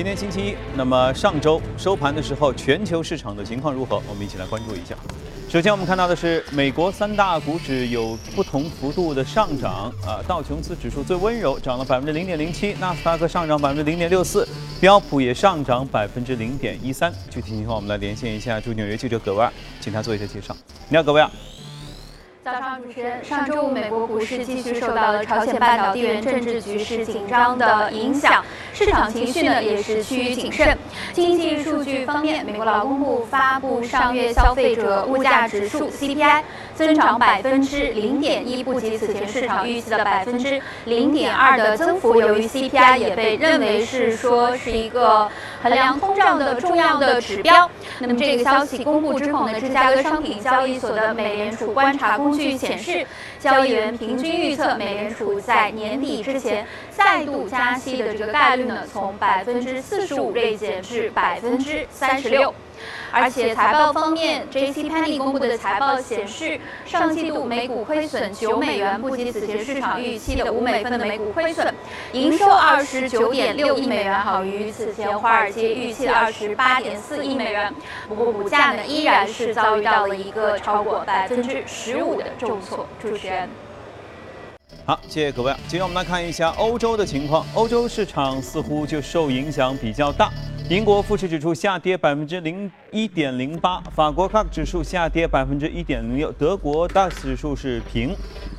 今天星期一，那么上周收盘的时候，全球市场的情况如何？我们一起来关注一下。首先，我们看到的是美国三大股指有不同幅度的上涨啊，道琼斯指数最温柔，涨了百分之零点零七；纳斯达克上涨百分之零点六四，标普也上涨百分之零点一三。具体情况，我们来连线一下驻纽约记者葛维尔，请他做一下介绍。你好，葛维尔。早上，主持人。上周五，美国股市继续受到了朝鲜半岛地缘政治局势紧张的影响，市场情绪呢也是趋于谨慎。经济数据方面，美国劳工部发布上月消费者物价指数 CPI 增长百分之零点一，不及此前市场预期的百分之零点二的增幅。由于 CPI 也被认为是说是一个衡量通胀的重要的指标，那么这个消息公布之后呢，芝加哥商品交易所的美联储观察工具显示，交易员平均预测美联储在年底之前再度加息的这个概率呢，从百分之四十五锐减至百分之三十六。而且财报方面，J.C. Penney 公布的财报显示，上季度每股亏损九美元，不及此前市场预期的五美分的每股亏损，营收二十九点六亿美元，好于此前华尔街预期的二十八点四亿美元。不过股价呢，依然是遭遇到了一个超过百分之十五的重挫。主持人，好，谢谢各位。接着我们来看一下欧洲的情况，欧洲市场似乎就受影响比较大。英国富时指数下跌百分之零一点零八，法国 CAC 指数下跌百分之一点零六，德国 DAX 指数是平。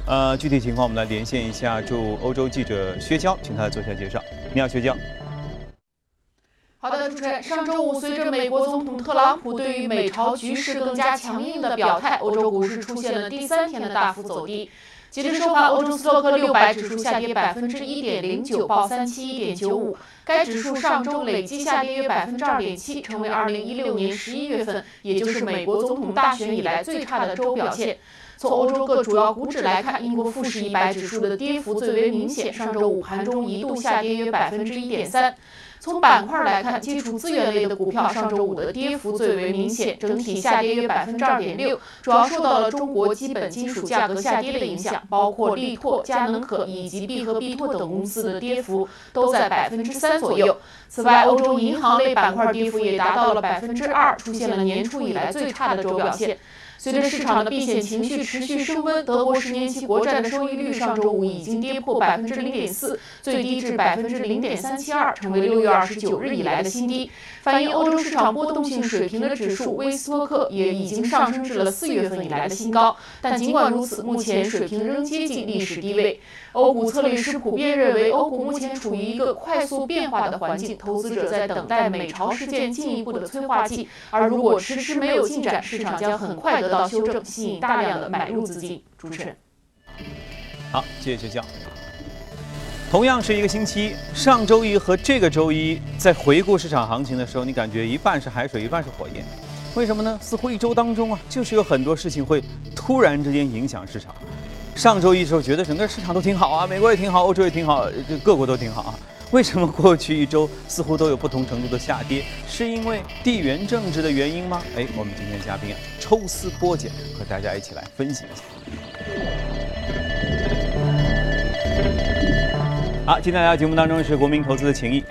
呃，具体情况我们来连线一下驻欧洲记者薛娇，请他做一下介绍。你好，薛娇。好的，主持人。上周五，随着美国总统特朗普对于美朝局势更加强硬的表态，欧洲股市出现了第三天的大幅走低。截至收盘，欧洲斯托克六百指数下跌百分之一点零九，报三七一点九五。该指数上周累计下跌约百分之二点七，成为二零一六年十一月份，也就是美国总统大选以来最差的周表现。从欧洲各主要股指来看，英国富时一百指数的跌幅最为明显，上周五盘中一度下跌约百分之一点三。从板块来看，基础资源类的股票上周五的跌幅最为明显，整体下跌约百分之二点六，主要受到了中国基本金属价格下跌的影响，包括力拓、佳能可以及必和必拓等公司的跌幅都在百分之三左右。此外，欧洲银行类板块跌幅也达到了百分之二，出现了年初以来最差的周表现。随着市场的避险情绪持续升温，德国十年期国债的收益率上周五已经跌破百分之零点四，最低至百分之零点三七二，成为六月二十九日以来的新低。反映欧洲市场波动性水平的指数威斯托克也已经上升至了四月份以来的新高。但尽管如此，目前水平仍接近历史低位。欧股策略师普遍认为，欧股目前处于一个快速变化的环境，投资者在等待美朝事件进一步的催化剂。而如果迟迟没有进展，市场将很快得到修正，吸引大量的买入资金。主持人，好，谢谢学校。同样是一个星期，上周一和这个周一，在回顾市场行情的时候，你感觉一半是海水，一半是火焰，为什么呢？似乎一周当中啊，就是有很多事情会突然之间影响市场。上周一的时候觉得整个市场都挺好啊，美国也挺好，欧洲也挺好，这各国都挺好啊。为什么过去一周似乎都有不同程度的下跌？是因为地缘政治的原因吗？哎，我们今天嘉宾啊，抽丝剥茧，和大家一起来分析一下。好，今天来到节目当中是国民投资的情谊。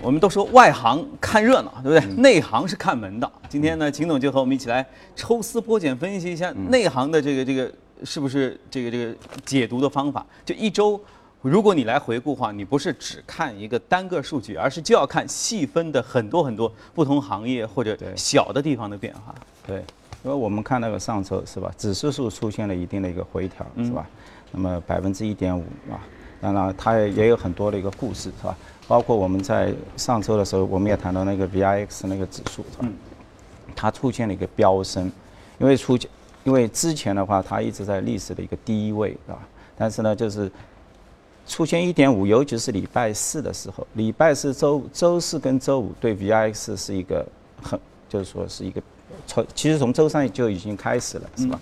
我们都说外行看热闹，对不对？内行是看门道。今天呢，秦总就和我们一起来抽丝剥茧，分析一下内行的这个这个是不是这个这个解读的方法。就一周，如果你来回顾的话，你不是只看一个单个数据，而是就要看细分的很多很多不同行业或者小的地方的变化。对，因为我们看那个上周是吧，指数数出现了一定的一个回调，是吧？那么百分之一点五啊，当然它也有很多的一个故事，是吧？包括我们在上周的时候，我们也谈到那个 VIX 那个指数，是吧？它出现了一个飙升，因为出，因为之前的话，它一直在历史的一个低位，是吧？但是呢，就是出现一点五，尤其是礼拜四的时候，礼拜四周周四跟周五对 VIX 是一个很，就是说是一个从，其实从周三就已经开始了，是吧？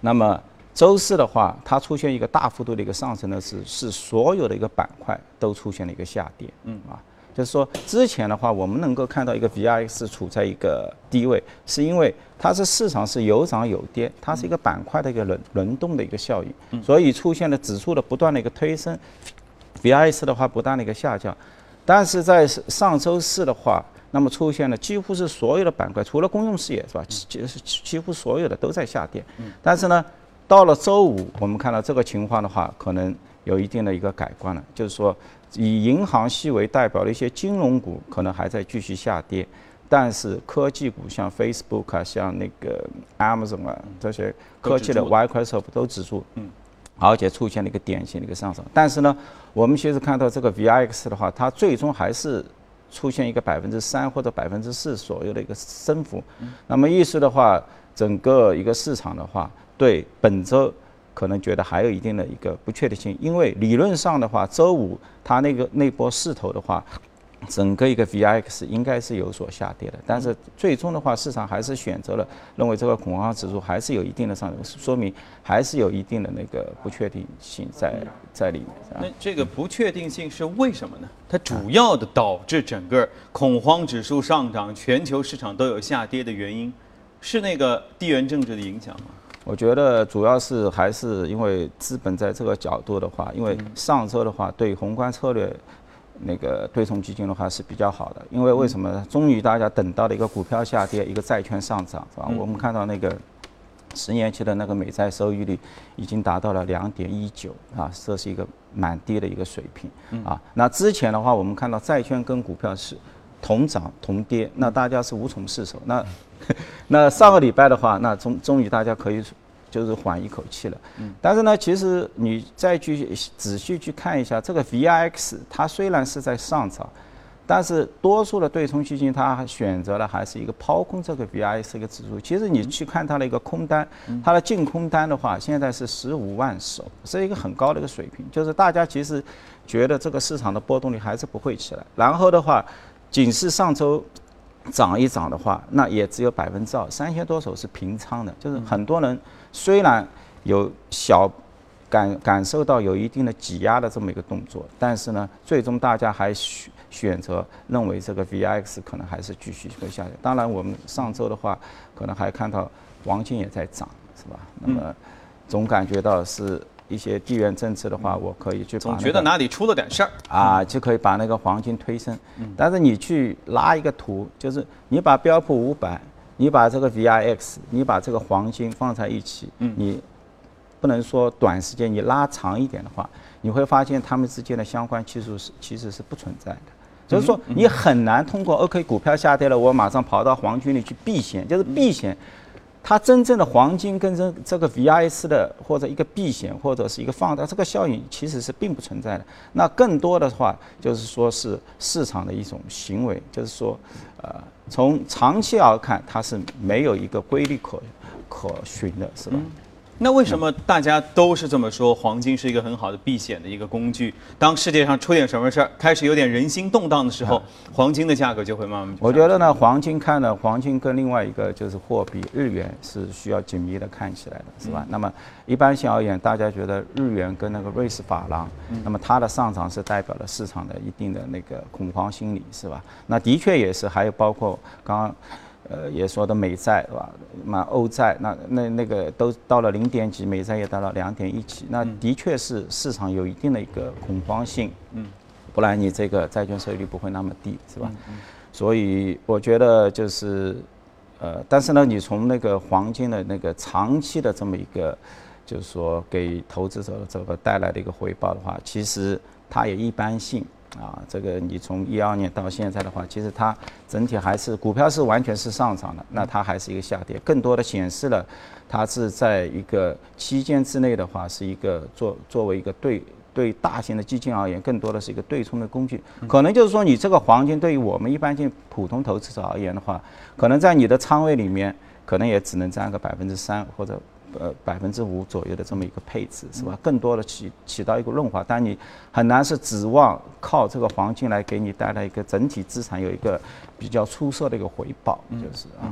那么。周四的话，它出现一个大幅度的一个上升呢是，是所有的一个板块都出现了一个下跌，嗯啊，就是说之前的话，我们能够看到一个 VIX 处在一个低位，是因为它是市场是有涨有跌，它是一个板块的一个轮轮动的一个效应，所以出现了指数的不断的一个推升，VIX 的话不断的一个下降。但是在上周四的话，那么出现了几乎是所有的板块，除了公用事业是吧？几几几乎所有的都在下跌。但是呢，到了周五，我们看到这个情况的话，可能有一定的一个改观了，就是说以银行系为代表的一些金融股可能还在继续下跌，但是科技股像 Facebook 啊，像那个 Amazon 啊这些科技的 Microsoft 都止住。嗯。而且出现了一个典型的一个上涨，但是呢，我们其实看到这个 VIX 的话，它最终还是出现一个百分之三或者百分之四左右的一个升幅。那么意思的话，整个一个市场的话，对本周可能觉得还有一定的一个不确定性，因为理论上的话，周五它那个那波势头的话。整个一个 VIX 应该是有所下跌的，但是最终的话，市场还是选择了认为这个恐慌指数还是有一定的上涨，说明还是有一定的那个不确定性在在里面。那这个不确定性是为什么呢？它主要的导致整个恐慌指数上涨、全球市场都有下跌的原因，是那个地缘政治的影响吗？我觉得主要是还是因为资本在这个角度的话，因为上周的话对宏观策略。那个对冲基金的话是比较好的，因为为什么？终于大家等到了一个股票下跌，一个债券上涨，是吧？我们看到那个十年期的那个美债收益率已经达到了两点一九啊，这是一个蛮低的一个水平啊。那之前的话，我们看到债券跟股票是同涨同跌，那大家是无从释手。那 那上个礼拜的话，那终终于大家可以。就是缓一口气了，嗯，但是呢，其实你再去仔细去看一下这个 VIX，它虽然是在上涨，但是多数的对冲基金它选择了还是一个抛空这个 VIX 一个指数。其实你去看它的一个空单，它的净空单的话，现在是十五万手，是一个很高的一个水平。就是大家其实觉得这个市场的波动率还是不会起来。然后的话，仅是上周。涨一涨的话，那也只有百分之二，三千多手是平仓的，就是很多人虽然有小感感受到有一定的挤压的这么一个动作，但是呢，最终大家还选选择认为这个 VIX 可能还是继续会下跌。当然，我们上周的话，可能还看到黄金也在涨，是吧？那么总感觉到是。一些地缘政治的话，我可以去。总觉得哪里出了点事儿啊，就可以把那个黄金推升。但是你去拉一个图，就是你把标普五百，你把这个 VIX，你把这个黄金放在一起，你不能说短时间你拉长一点的话，你会发现它们之间的相关系数是其实是不存在的。就是说你很难通过 OK 股票下跌了，我马上跑到黄金里去避险，就是避险。它真正的黄金跟这这个 VIX 的或者一个避险或者是一个放大这个效应其实是并不存在的。那更多的话就是说是市场的一种行为，就是说，呃，从长期而看它是没有一个规律可可循的，是吧？那为什么大家都是这么说？黄金是一个很好的避险的一个工具。当世界上出点什么事儿，开始有点人心动荡的时候，黄金的价格就会慢慢。我觉得呢，黄金看呢，黄金跟另外一个就是货币日元是需要紧密的看起来的，是吧？那么一般性而言，大家觉得日元跟那个瑞士法郎，那么它的上涨是代表了市场的一定的那个恐慌心理，是吧？那的确也是，还有包括刚刚。呃，也说的美债是吧？那欧债那那那个都到了零点几，美债也到了两点一几，那的确是市场有一定的一个恐慌性，嗯，不然你这个债券收益率不会那么低，是吧？所以我觉得就是，呃，但是呢，你从那个黄金的那个长期的这么一个，就是说给投资者这个带来的一个回报的话，其实它也一般性。啊，这个你从一二年到现在的话，其实它整体还是股票是完全是上涨的，那它还是一个下跌，更多的显示了它是在一个期间之内的话，是一个作作为一个对对大型的基金而言，更多的是一个对冲的工具。可能就是说，你这个黄金对于我们一般性普通投资者而言的话，可能在你的仓位里面，可能也只能占个百分之三或者。呃，百分之五左右的这么一个配置是吧？更多的起起到一个润滑，但你很难是指望靠这个黄金来给你带来一个整体资产有一个比较出色的一个回报，就是啊。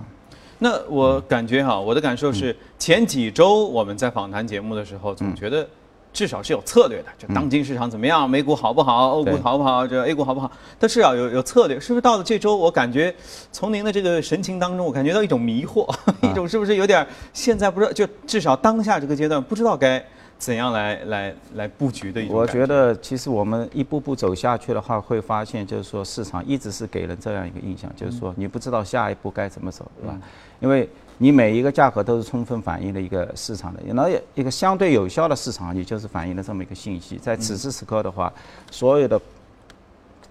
那我感觉哈，我的感受是前几周我们在访谈节目的时候，总觉得。至少是有策略的，就当今市场怎么样，美股好不好，欧股好不好，这 A 股好不好，它至少有有策略。是不是到了这周，我感觉从您的这个神情当中，我感觉到一种迷惑，一种是不是有点现在不知道，就至少当下这个阶段不知道该怎样来来来布局的一种我觉得其实我们一步步走下去的话，会发现就是说市场一直是给人这样一个印象，就是说你不知道下一步该怎么走，对吧？因为你每一个价格都是充分反映了一个市场的，那一个相对有效的市场，也就是反映了这么一个信息。在此时此刻的话，所有的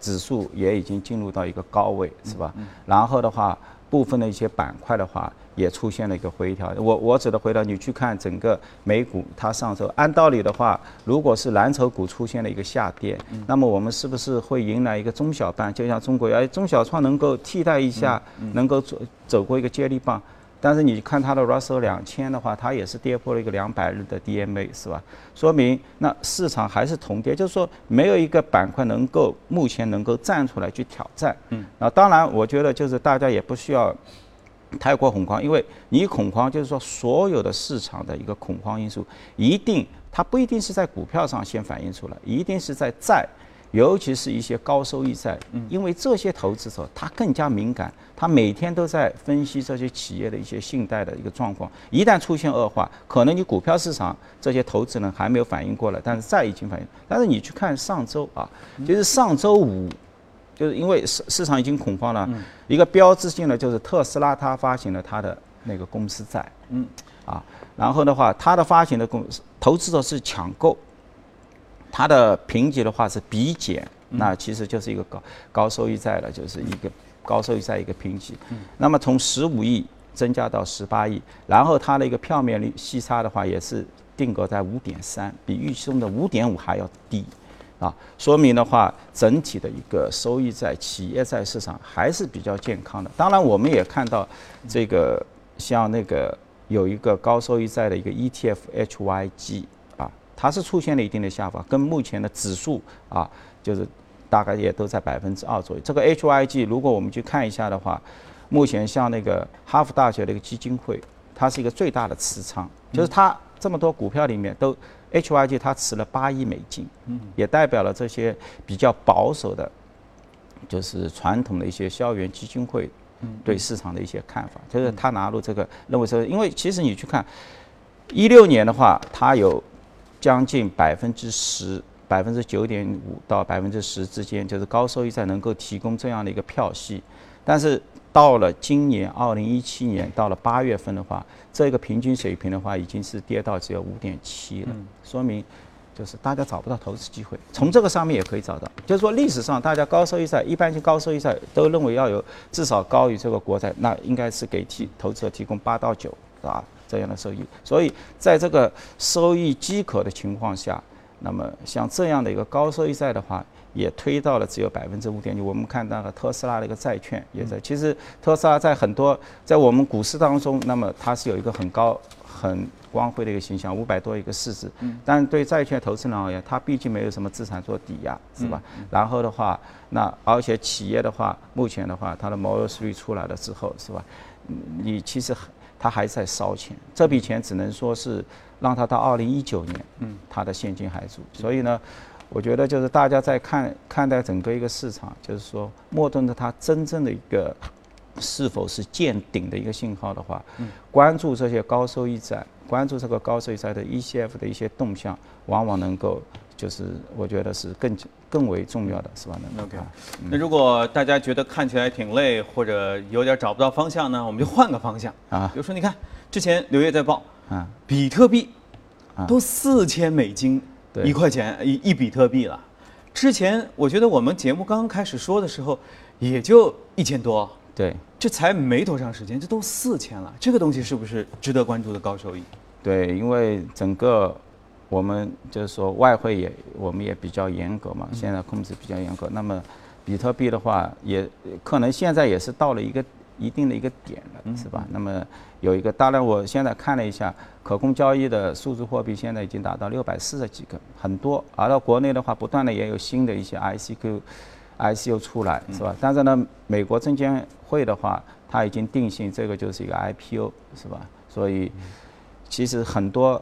指数也已经进入到一个高位，是吧？然后的话，部分的一些板块的话，也出现了一个回调。我我指的回调，你去看整个美股，它上周按道理的话，如果是蓝筹股出现了一个下跌，那么我们是不是会迎来一个中小板？就像中国，哎，中小创能够替代一下，能够走走过一个接力棒。但是你看它的 Russell 两千的话，它也是跌破了一个两百日的 DMA，是吧？说明那市场还是同跌，就是说没有一个板块能够目前能够站出来去挑战。嗯，那当然，我觉得就是大家也不需要太过恐慌，因为你恐慌就是说所有的市场的一个恐慌因素，一定它不一定是在股票上先反映出来，一定是在债。尤其是一些高收益债，因为这些投资者他更加敏感，他每天都在分析这些企业的一些信贷的一个状况。一旦出现恶化，可能你股票市场这些投资人还没有反应过来，但是债已经反应。但是你去看上周啊，就是上周五，就是因为市市场已经恐慌了，一个标志性的就是特斯拉它发行了它的那个公司债，嗯，啊，然后的话，它的发行的公司投资者是抢购。它的评级的话是 B 减，那其实就是一个高高收益债了，就是一个高收益债一个评级。那么从十五亿增加到十八亿，然后它的一个票面率息差的话也是定格在五点三，比预期中的五点五还要低，啊，说明的话整体的一个收益在企业债市场还是比较健康的。当然，我们也看到这个像那个有一个高收益债的一个 ETF HYG。它是出现了一定的下滑，跟目前的指数啊，就是大概也都在百分之二左右。这个 HYG 如果我们去看一下的话，目前像那个哈佛大学的一个基金会，它是一个最大的持仓，就是它这么多股票里面都 HYG 它持了八亿美金，也代表了这些比较保守的，就是传统的一些校园基金会对市场的一些看法，就是他拿入这个认为说，因为其实你去看一六年的话，它有。将近百分之十，百分之九点五到百分之十之间，就是高收益债能够提供这样的一个票息。但是到了今年二零一七年，到了八月份的话，这个平均水平的话，已经是跌到只有五点七了。说明就是大家找不到投资机会。从这个上面也可以找到，就是说历史上大家高收益债，一般性高收益债都认为要有至少高于这个国债，那应该是给提投资者提供八到九，是吧？这样的收益，所以在这个收益饥渴的情况下，那么像这样的一个高收益债的话，也推到了只有百分之五点九。我们看到了特斯拉的一个债券也在。其实特斯拉在很多在我们股市当中，那么它是有一个很高、很光辉的一个形象，五百多一个市值。但对债券投资人而言，它毕竟没有什么资产做抵押，是吧？然后的话，那而且企业的话，目前的话，它的毛利率出来了之后，是吧？你其实很。他还在烧钱，这笔钱只能说是让他到二零一九年，嗯，他的现金还足。所以呢，我觉得就是大家在看看待整个一个市场，就是说莫顿的它真正的一个是否是见顶的一个信号的话，嗯关注这些高收益债，关注这个高收益债的 ECF 的一些动向，往往能够。就是我觉得是更更为重要的是吧那？OK，那如果大家觉得看起来挺累，或者有点找不到方向呢，我们就换个方向啊。比如说，你看之前刘烨在报啊，比特币都四千美金一块钱一一比特币了。之前我觉得我们节目刚刚开始说的时候，也就一千多。对，这才没多长时间，这都四千了。这个东西是不是值得关注的高收益？对，因为整个。我们就是说外汇也，我们也比较严格嘛，现在控制比较严格。那么，比特币的话，也可能现在也是到了一个一定的一个点了，是吧？那么有一个，当然我现在看了一下，可供交易的数字货币现在已经达到六百四十几个，很多。而到国内的话，不断的也有新的一些 ICQ、ICO 出来，是吧？但是呢，美国证监会的话，它已经定性这个就是一个 IPO，是吧？所以其实很多。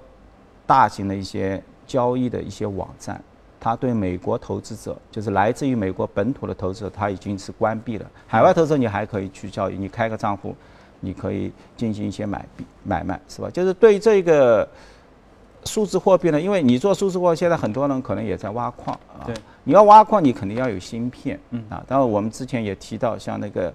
大型的一些交易的一些网站，它对美国投资者，就是来自于美国本土的投资者，它已经是关闭了。海外投资者你还可以去交易，你开个账户，你可以进行一些买币买卖，是吧？就是对这个数字货币呢，因为你做数字货币，现在很多人可能也在挖矿啊。对，你要挖矿，你肯定要有芯片。嗯啊，当然我们之前也提到，像那个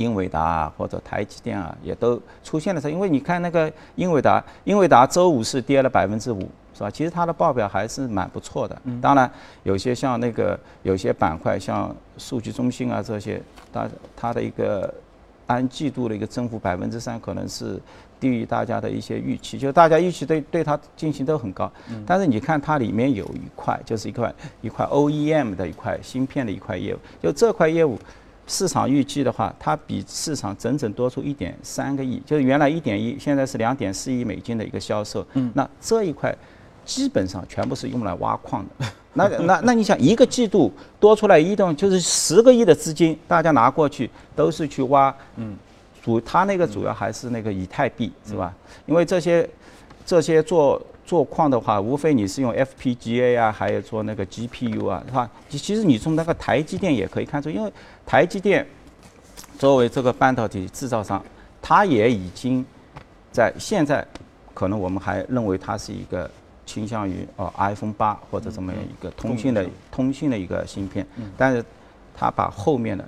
英伟达啊，或者台积电啊，也都出现了。因为你看那个英伟达，英伟达周五是跌了百分之五，是吧？其实它的报表还是蛮不错的。嗯。当然，有些像那个有些板块，像数据中心啊这些，它它的一个按季度的一个增幅百分之三，可能是。低于大家的一些预期，就大家预期对对它进行都很高，但是你看它里面有一块，就是一块一块 OEM 的一块芯片的一块业务，就这块业务市场预计的话，它比市场整整多出一点三个亿，就是原来一点一，现在是两点四亿美金的一个销售。那这一块基本上全部是用来挖矿的。那那那你想一个季度多出来一栋就是十个亿的资金，大家拿过去都是去挖。嗯。主它那个主要还是那个以太币是吧？因为这些这些做做矿的话，无非你是用 FPGA 啊，还有做那个 GPU 啊，是吧？其实你从那个台积电也可以看出，因为台积电作为这个半导体制造商，它也已经在现在可能我们还认为它是一个倾向于哦 iPhone 八或者这么样一个通信的通信的一个芯片，但是它把后面的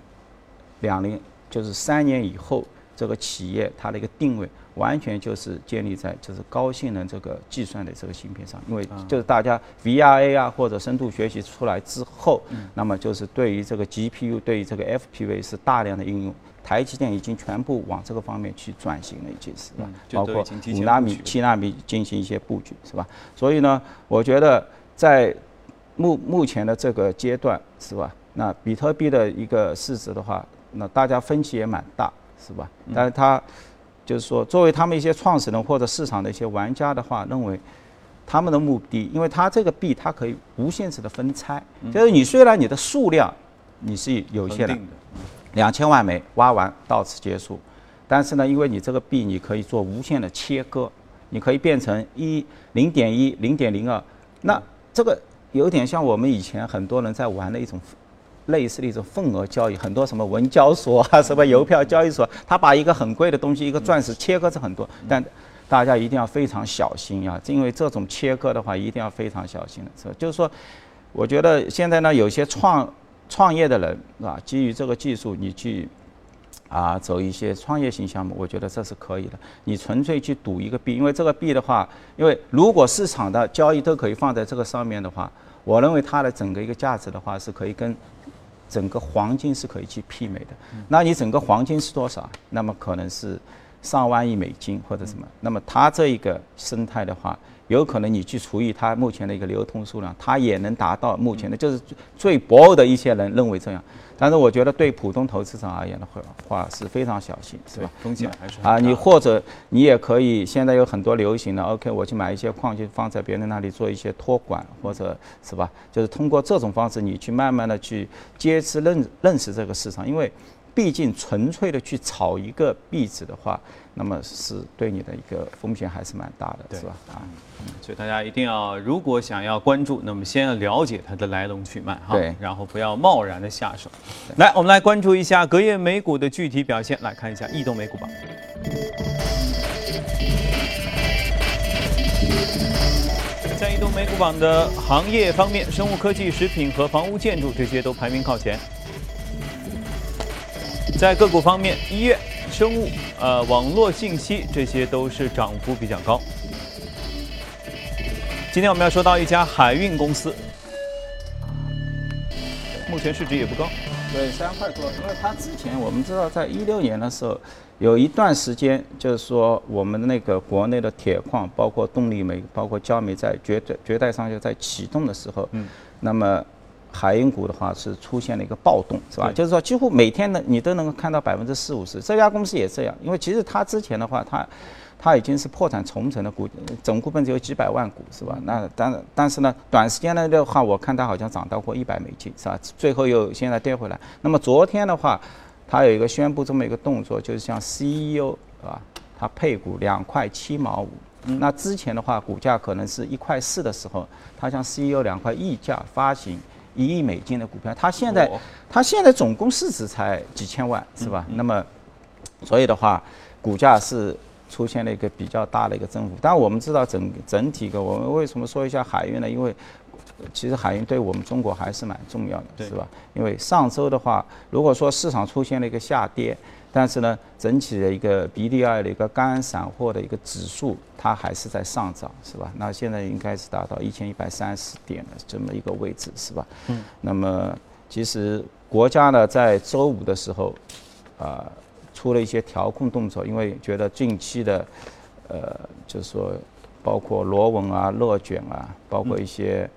两零就是三年以后。这个企业它的一个定位完全就是建立在就是高性能这个计算的这个芯片上，因为就是大家 VRA 啊或者深度学习出来之后，那么就是对于这个 GPU 对于这个 FPV 是大量的应用，台积电已经全部往这个方面去转型了，已经是吧？包括五纳米、七纳米进行一些布局，是吧？所以呢，我觉得在目目前的这个阶段，是吧？那比特币的一个市值的话，那大家分歧也蛮大。是吧？但是他就是说，作为他们一些创始人或者市场的一些玩家的话，认为他们的目的，因为它这个币它可以无限制的分拆，就是你虽然你的数量你是有限的，两千万枚挖完到此结束，但是呢，因为你这个币你可以做无限的切割，你可以变成一零点一、零点零二，那这个有点像我们以前很多人在玩的一种。类似的一种份额交易，很多什么文交所啊，什么邮票交易所，他把一个很贵的东西，一个钻石切割成很多，但大家一定要非常小心啊，因为这种切割的话，一定要非常小心的，是吧？就是说，我觉得现在呢，有些创创业的人，是吧？基于这个技术，你去啊走一些创业型项目，我觉得这是可以的。你纯粹去赌一个币，因为这个币的话，因为如果市场的交易都可以放在这个上面的话，我认为它的整个一个价值的话，是可以跟整个黄金是可以去媲美的，那你整个黄金是多少？那么可能是上万亿美金或者什么？那么它这一个生态的话，有可能你去除以它目前的一个流通数量，它也能达到目前的，就是最博爱的一些人认为这样。但是我觉得对普通投资者而言的话，话是非常小心，是吧？风险还是啊，你或者你也可以，现在有很多流行的，OK，我去买一些矿，就放在别人那里做一些托管，或者是吧？就是通过这种方式，你去慢慢的去接次认认识这个市场，因为。毕竟纯粹的去炒一个币值的话，那么是对你的一个风险还是蛮大的，是吧？啊，所以大家一定要，如果想要关注，那么先要了解它的来龙去脉哈，对，然后不要贸然的下手。来，我们来关注一下隔夜美股的具体表现，来看一下异动美股榜。在移动美股榜的行业方面，生物科技、食品和房屋建筑这些都排名靠前。在个股方面，医院、生物、呃，网络信息这些都是涨幅比较高。今天我们要说到一家海运公司，目前市值也不高，对，三块多。因为它之前我们知道，在一六年的时候，有一段时间就是说，我们的那个国内的铁矿，包括动力煤、包括焦煤，在绝对绝代上下在启动的时候，嗯，那么。海运股的话是出现了一个暴动，是吧？就是说几乎每天呢，你都能够看到百分之四五十。这家公司也这样，因为其实它之前的话，它它已经是破产重整的股，总股本只有几百万股，是吧？那但但是呢，短时间内的话，我看它好像涨到过一百美金，是吧？最后又现在跌回来。那么昨天的话，它有一个宣布这么一个动作，就是像 CEO 是吧？它配股两块七毛五。那之前的话，股价可能是一块四的时候，它向 CEO 两块溢价发行。一亿美金的股票，它现在它现在总共市值才几千万，是吧？那么，所以的话，股价是出现了一个比较大的一个增幅。但我们知道整整体个，我们为什么说一下海运呢？因为其实海运对我们中国还是蛮重要的，是吧？因为上周的话，如果说市场出现了一个下跌，但是呢，整体的一个 BDI 的一个干散货的一个指数，它还是在上涨，是吧？那现在应该是达到一千一百三十点的这么一个位置，是吧？嗯。那么其实国家呢，在周五的时候，啊，出了一些调控动作，因为觉得近期的，呃，就是说，包括螺纹啊、热卷啊，包括一些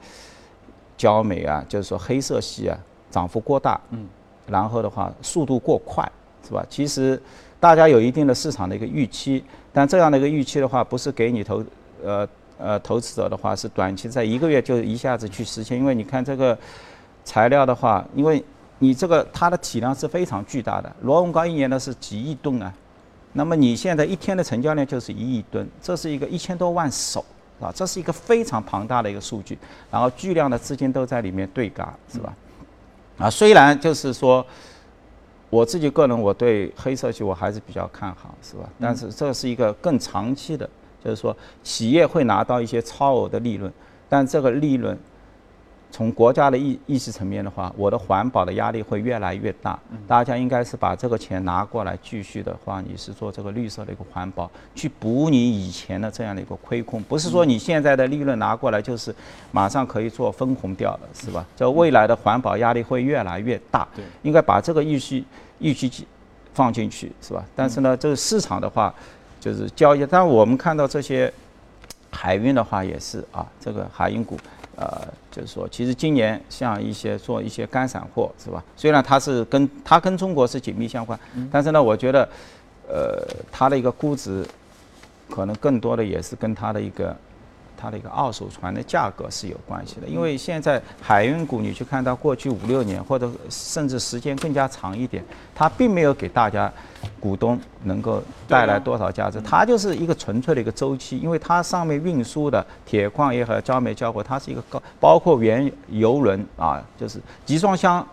焦煤啊，就是说黑色系啊，涨幅过大，嗯，然后的话，速度过快。是吧？其实大家有一定的市场的一个预期，但这样的一个预期的话，不是给你投呃呃投资者的话，是短期在一个月就一下子去实现。因为你看这个材料的话，因为你这个它的体量是非常巨大的，螺纹钢一年呢是几亿吨啊，那么你现在一天的成交量就是一亿吨，这是一个一千多万手啊，这是一个非常庞大的一个数据，然后巨量的资金都在里面对嘎，是吧？啊，虽然就是说。我自己个人，我对黑色系我还是比较看好，是吧？但是这是一个更长期的，就是说企业会拿到一些超额的利润，但这个利润。从国家的意意识层面的话，我的环保的压力会越来越大。大家应该是把这个钱拿过来，继续的话，你是做这个绿色的一个环保，去补你以前的这样的一个亏空。不是说你现在的利润拿过来就是马上可以做分红掉了，是吧？这未来的环保压力会越来越大。对，应该把这个预期预期放进去，是吧？但是呢，这个市场的话，就是交易。但我们看到这些海运的话，也是啊，这个海运股。呃，就是说，其实今年像一些做一些干散货，是吧？虽然它是跟它跟中国是紧密相关，但是呢，我觉得，呃，它的一个估值，可能更多的也是跟它的一个。它的一个二手船的价格是有关系的，因为现在海运股，你去看到过去五六年或者甚至时间更加长一点，它并没有给大家股东能够带来多少价值，它就是一个纯粹的一个周期，因为它上面运输的铁矿也好，焦煤焦火，它是一个高，包括原油轮啊，就是集装箱。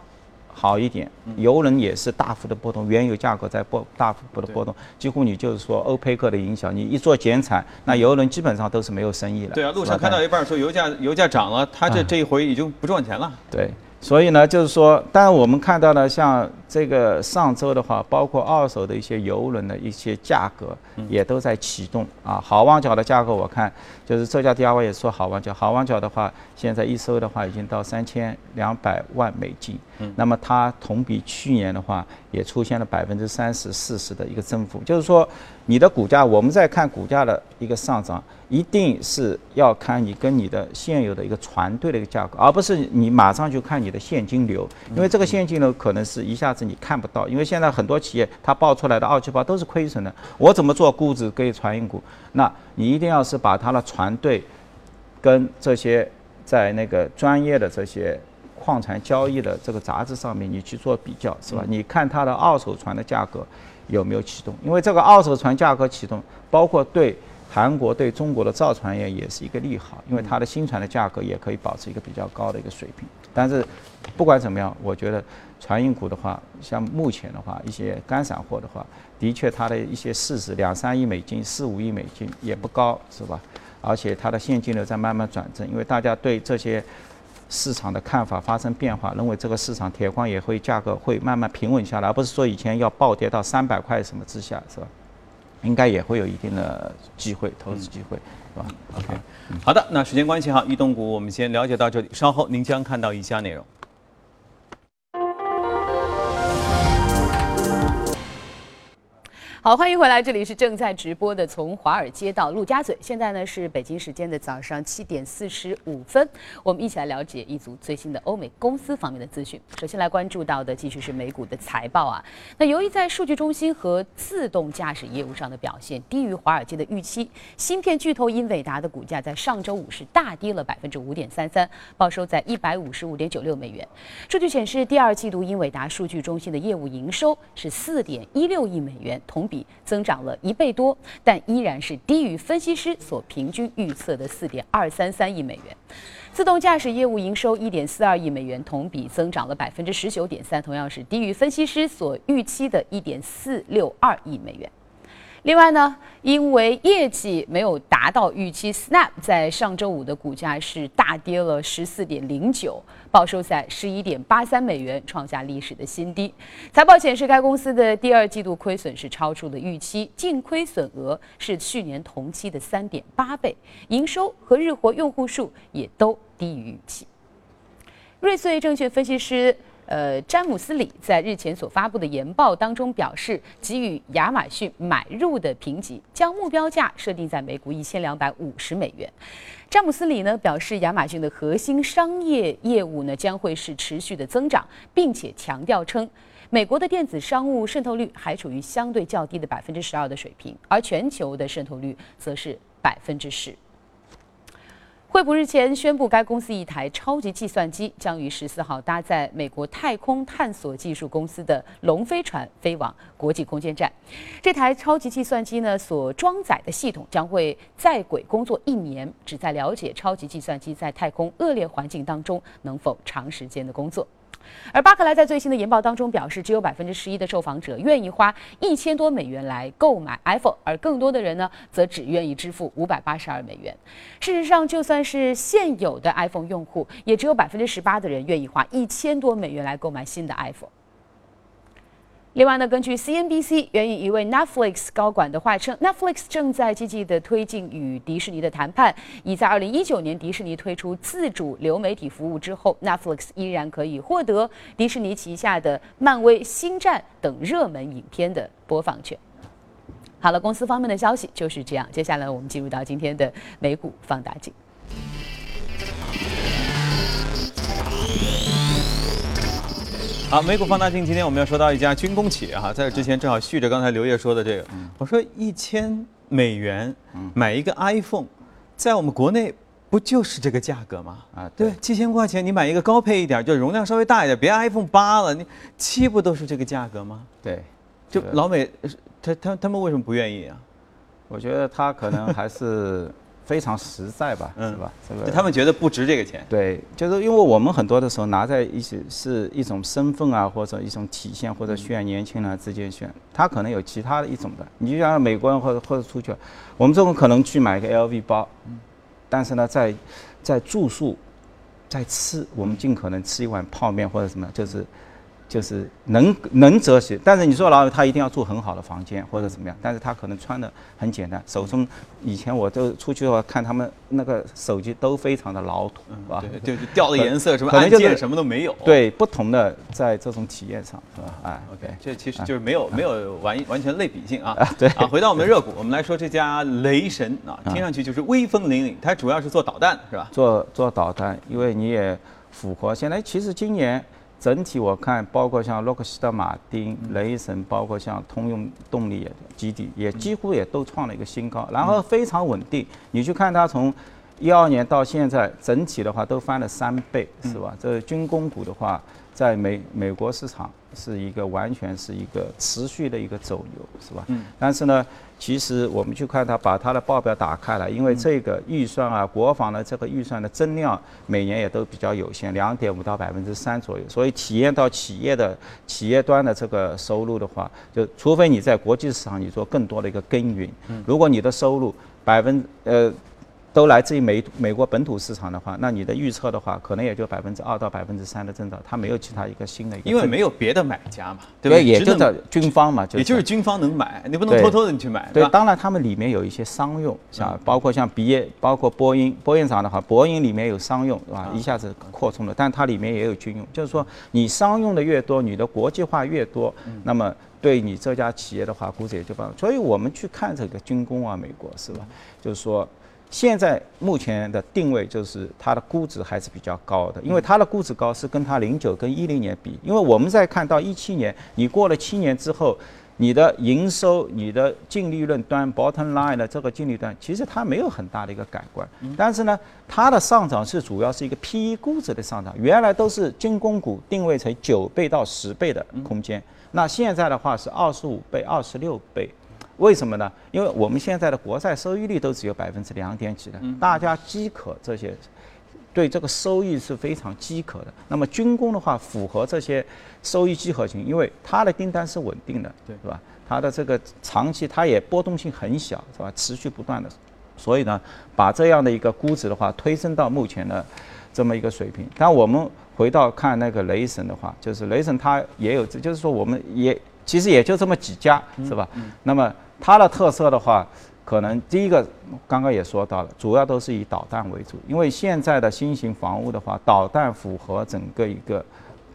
好一点，油轮也是大幅的波动，原油价格在波大幅的波动，几乎你就是说欧佩克的影响，你一做减产，那油轮基本上都是没有生意了。对啊，路上看到一半说油价油价涨了，他这这一回已经不赚钱了。对。所以呢，就是说，当然我们看到了，像这个上周的话，包括二手的一些游轮的一些价格也都在启动啊。好望角的价格，我看就是这家 DIY 也说好望角，好望角的话，现在一收的话已经到三千两百万美金。嗯。那么它同比去年的话，也出现了百分之三十四十的一个增幅，就是说。你的股价，我们在看股价的一个上涨，一定是要看你跟你的现有的一个船队的一个价格，而不是你马上就看你的现金流，因为这个现金流可能是一下子你看不到，因为现在很多企业它报出来的二季报都是亏损的，我怎么做估值给船运股？那你一定要是把它的船队跟这些在那个专业的这些矿产交易的这个杂志上面你去做比较，是吧？你看它的二手船的价格。有没有启动？因为这个二手船价格启动，包括对韩国、对中国的造船业也是一个利好，因为它的新船的价格也可以保持一个比较高的一个水平。但是，不管怎么样，我觉得船运股的话，像目前的话，一些干散货的话，的确它的一些市值两三亿美金、四五亿美金也不高，是吧？而且它的现金流在慢慢转正，因为大家对这些。市场的看法发生变化，认为这个市场铁矿也会价格会慢慢平稳下来，而不是说以前要暴跌到三百块什么之下，是吧？应该也会有一定的机会，投资机会，是吧？OK，好的，那时间关系哈，移动股我们先了解到这里，稍后您将看到以下内容。好，欢迎回来，这里是正在直播的从华尔街到陆家嘴。现在呢是北京时间的早上七点四十五分，我们一起来了解一组最新的欧美公司方面的资讯。首先来关注到的继续是美股的财报啊。那由于在数据中心和自动驾驶业务上的表现低于华尔街的预期，芯片巨头英伟达的股价在上周五是大跌了百分之五点三三，报收在一百五十五点九六美元。数据显示，第二季度英伟达数据中心的业务营收是四点一六亿美元，同比增长了一倍多，但依然是低于分析师所平均预测的四点二三三亿美元。自动驾驶业务营收一点四二亿美元，同比增长了百分之十九点三，同样是低于分析师所预期的一点四六二亿美元。另外呢，因为业绩没有达到预期，Snap 在上周五的股价是大跌了十四点零九，报收在十一点八三美元，创下历史的新低。财报显示，该公司的第二季度亏损是超出了预期，净亏损额是去年同期的三点八倍，营收和日活用户数也都低于预期。瑞穗证券分析师。呃，詹姆斯里在日前所发布的研报当中表示，给予亚马逊买入的评级，将目标价设定在每股一千两百五十美元。詹姆斯里呢表示，亚马逊的核心商业业务呢将会是持续的增长，并且强调称，美国的电子商务渗透率还处于相对较低的百分之十二的水平，而全球的渗透率则是百分之十。惠普日前宣布，该公司一台超级计算机将于十四号搭载美国太空探索技术公司的龙飞船飞往国际空间站。这台超级计算机呢，所装载的系统将会在轨工作一年，旨在了解超级计算机在太空恶劣环境当中能否长时间的工作。而巴克莱在最新的研报当中表示，只有百分之十一的受访者愿意花一千多美元来购买 iPhone，而更多的人呢，则只愿意支付五百八十二美元。事实上，就算是现有的 iPhone 用户，也只有百分之十八的人愿意花一千多美元来购买新的 iPhone。另外呢，根据 CNBC 援引一位 Netflix 高管的话称，Netflix 正在积极的推进与迪士尼的谈判，已在2019年迪士尼推出自主流媒体服务之后，Netflix 依然可以获得迪士尼旗下的漫威、星战等热门影片的播放权。好了，公司方面的消息就是这样。接下来我们进入到今天的美股放大镜。好，美股放大镜，今天我们要说到一家军工企业哈，在这之前正好续着刚才刘烨说的这个，我说一千美元买一个 iPhone，在我们国内不就是这个价格吗？啊，对，七千块钱你买一个高配一点，就容量稍微大一点，别 iPhone 八了，你七不都是这个价格吗？对，就老美，他他他们为什么不愿意啊？我觉得他可能还是。非常实在吧，是吧？这个他们觉得不值这个钱。对，就是因为我们很多的时候拿在一起是一种身份啊，或者一种体现，或者炫年轻人之间炫。他可能有其他的一种的。你就像美国人或者或者出去，我们这种可能去买一个 LV 包，但是呢，在在住宿，在吃，我们尽可能吃一碗泡面或者什么，就是。就是能能哲学，但是你说老友他一定要住很好的房间或者怎么样，但是他可能穿的很简单。手中以前我都出去的话，看他们那个手机都非常的老土，是吧？对，就掉的颜色什么按键什么都没有。对，不同的在这种体验上，是吧？哎，OK，这其实就是没有没有完完全类比性啊。对啊，回到我们的热股，我们来说这家雷神啊，听上去就是威风凛凛，它主要是做导弹是吧？做做导弹，因为你也符合现在其实今年。整体我看，包括像洛克希德马丁、雷神，包括像通用动力基地，也几乎也都创了一个新高，然后非常稳定。你去看它从一二年到现在，整体的话都翻了三倍，是吧？这军工股的话，在美美国市场。是一个完全是一个持续的一个走牛，是吧？嗯。但是呢，其实我们去看它，把它的报表打开了，因为这个预算啊，国防的这个预算的增量每年也都比较有限，两点五到百分之三左右。所以体验到企业的企业端的这个收入的话，就除非你在国际市场你做更多的一个耕耘，如果你的收入百分呃。都来自于美美国本土市场的话，那你的预测的话，可能也就百分之二到百分之三的增长，它没有其他一个新的一个。因为没有别的买家嘛，对吧？也就是军方嘛，也就是军方能买，你不能偷偷的你去买，对吧？当然，他们里面有一些商用，像包括像毕业，包括波音，波音厂的话，波音里面有商用，是吧？一下子扩充了，但它里面也有军用，就是说你商用的越多，你的国际化越多，那么对你这家企业的话，估值也就高。所以我们去看这个军工啊，美国是吧？就是说。现在目前的定位就是它的估值还是比较高的，因为它的估值高是跟它零九跟一零年比，因为我们在看到一七年，你过了七年之后，你的营收、你的净利润端 （bottom line） 的这个净利端，其实它没有很大的一个改观，但是呢，它的上涨是主要是一个 P/E 估值的上涨，原来都是军工股定位成九倍到十倍的空间，那现在的话是二十五倍、二十六倍。为什么呢？因为我们现在的国债收益率都只有百分之两点几的，大家饥渴这些对这个收益是非常饥渴的。那么军工的话，符合这些收益集合型，因为它的订单是稳定的，对是吧？它的这个长期它也波动性很小，是吧？持续不断的，所以呢，把这样的一个估值的话推升到目前的这么一个水平。但我们回到看那个雷神的话，就是雷神它也有，就是说我们也其实也就这么几家，是吧？那么它的特色的话。可能第一个，刚刚也说到了，主要都是以导弹为主，因为现在的新型防务的话，导弹符合整个一个，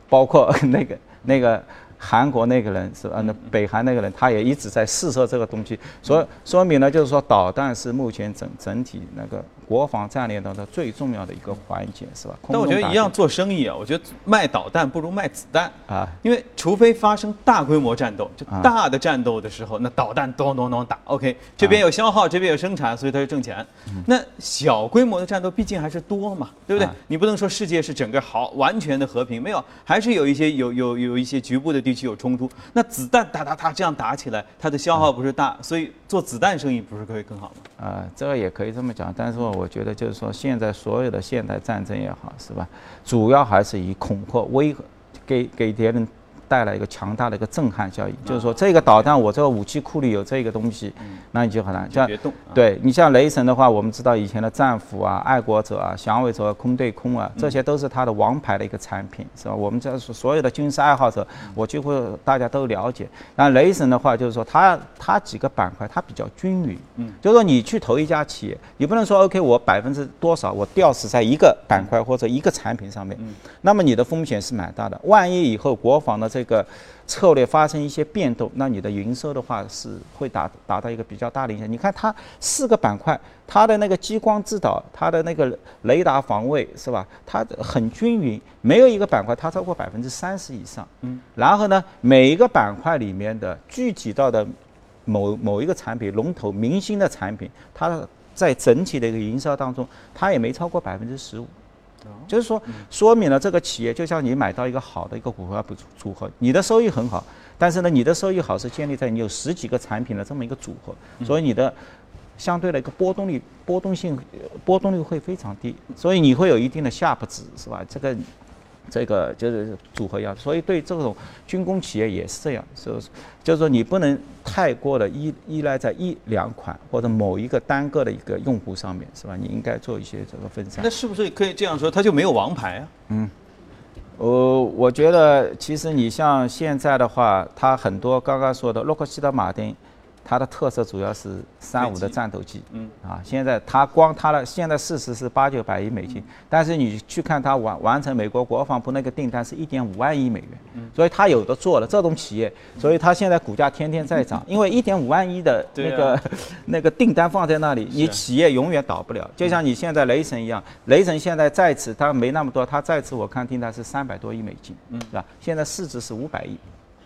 包括 那个那个韩国那个人是吧？那北韩那个人他也一直在试射这个东西，所以说明呢，就是说导弹是目前整整体那个。国防战略当中最重要的一个环节是吧？但我觉得一样做生意啊，我觉得卖导弹不如卖子弹啊，因为除非发生大规模战斗，就大的战斗的时候，那导弹咚咚咚打，OK，这边有消耗，这边有生产，所以它就挣钱。那小规模的战斗毕竟还是多嘛，对不对？你不能说世界是整个好完全的和平，没有，还是有一些有有有一些局部的地区有冲突。那子弹哒哒哒这样打起来，它的消耗不是大，所以做子弹生意不是可以更好吗？啊，这个也可以这么讲，但是我我觉得就是说，现在所有的现代战争也好，是吧？主要还是以恐吓、威吓，给给别人。带来一个强大的一个震撼效应，就是说这个导弹我这个武器库里有这个东西，那你就很难。像对你像雷神的话，我们知道以前的战斧啊、爱国者啊、响尾蛇空对空啊，这些都是它的王牌的一个产品，是吧？我们这所有的军事爱好者，我几乎大家都了解。那雷神的话，就是说它它几个板块它比较均匀，嗯，就是说你去投一家企业，你不能说 OK 我百分之多少我吊死在一个板块或者一个产品上面，嗯，那么你的风险是蛮大的。万一以后国防的这这个策略发生一些变动，那你的营收的话是会达达到一个比较大的影响。你看它四个板块，它的那个激光制导，它的那个雷达防卫是吧？它很均匀，没有一个板块它超过百分之三十以上。嗯。然后呢，每一个板块里面的具体到的某某一个产品龙头明星的产品，它在整体的一个营收当中，它也没超过百分之十五。就是说，说明了这个企业就像你买到一个好的一个股票组组合，你的收益很好，但是呢，你的收益好是建立在你有十几个产品的这么一个组合，所以你的相对的一个波动率、波动性、波动率会非常低，所以你会有一定的下不值，是吧？这个。这个就是组合要，所以对这种军工企业也是这样，是不是？就是说你不能太过的依依赖在一两款或者某一个单个的一个用户上面，是吧？你应该做一些这个分散。那是不是可以这样说，它就没有王牌啊？嗯，呃，我觉得其实你像现在的话，它很多刚刚说的洛克希德马丁。它的特色主要是三五的战斗机，嗯。啊，现在它光它的现在市值是八九百亿美金，但是你去看它完完成美国国防部那个订单是一点五万亿美元，嗯，所以它有的做了这种企业，所以它现在股价天天在涨，因为一点五万亿的那个 那个订单放在那里，你企业永远倒不了，就像你现在雷神一样，雷神现在在此它没那么多，它在此我看订单是三百多亿美金，嗯，是吧？现在市值是五百亿。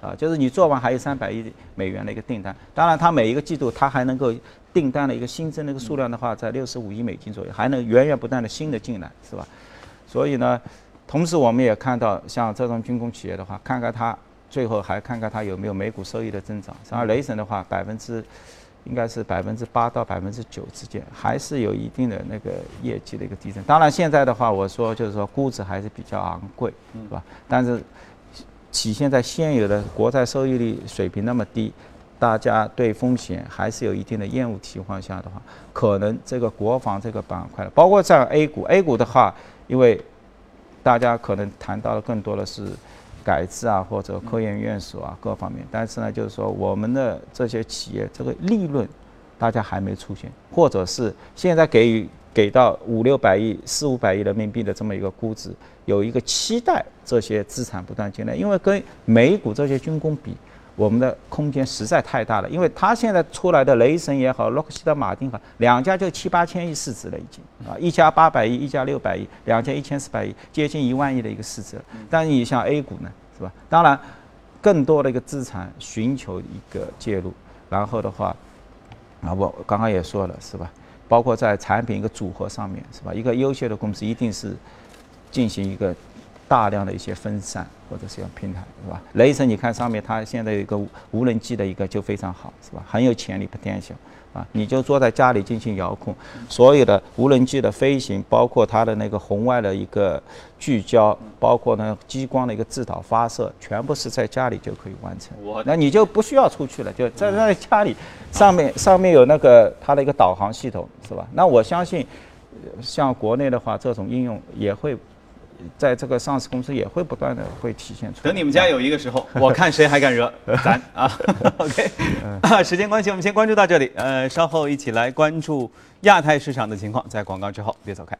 啊，就是你做完还有三百亿美元的一个订单，当然它每一个季度它还能够订单的一个新增的一个数量的话，在六十五亿美金左右，还能源源不断的新的进来，是吧？所以呢，同时我们也看到像这种军工企业的话，看看它最后还看看它有没有每股收益的增长。像雷神的话，百分之应该是百分之八到百分之九之间，还是有一定的那个业绩的一个提升。当然现在的话，我说就是说估值还是比较昂贵，是吧？但是。体现在现有的国债收益率水平那么低，大家对风险还是有一定的厌恶情况下的话，可能这个国防这个板块，包括在 A 股，A 股的话，因为大家可能谈到的更多的是改制啊或者科研院所啊各方面，但是呢，就是说我们的这些企业这个利润，大家还没出现，或者是现在给予。给到五六百亿、四五百亿人民币的这么一个估值，有一个期待这些资产不断进来，因为跟美股这些军工比，我们的空间实在太大了。因为它现在出来的雷神也好，洛克希德马丁好，两家就七八千亿市值了已经啊，一家八百亿，一家六百亿，两家一千四百亿，接近一万亿的一个市值。但你像 A 股呢，是吧？当然，更多的一个资产寻求一个介入，然后的话，啊，我刚刚也说了，是吧？包括在产品一个组合上面，是吧？一个优秀的公司一定是进行一个大量的一些分散或者是要平台，是吧？雷神你看上面它现在有一个无人机的一个就非常好，是吧？很有潜力不垫小。啊，你就坐在家里进行遥控，所有的无人机的飞行，包括它的那个红外的一个聚焦，包括呢激光的一个自导发射，全部是在家里就可以完成。那你就不需要出去了，就在在家里，上面上面有那个它的一个导航系统，是吧？那我相信，像国内的话，这种应用也会。在这个上市公司也会不断的会体现出来。等你们家有一个时候，我看谁还敢惹咱啊？OK，时间关系，我们先关注到这里。呃，稍后一起来关注亚太市场的情况。在广告之后，别走开。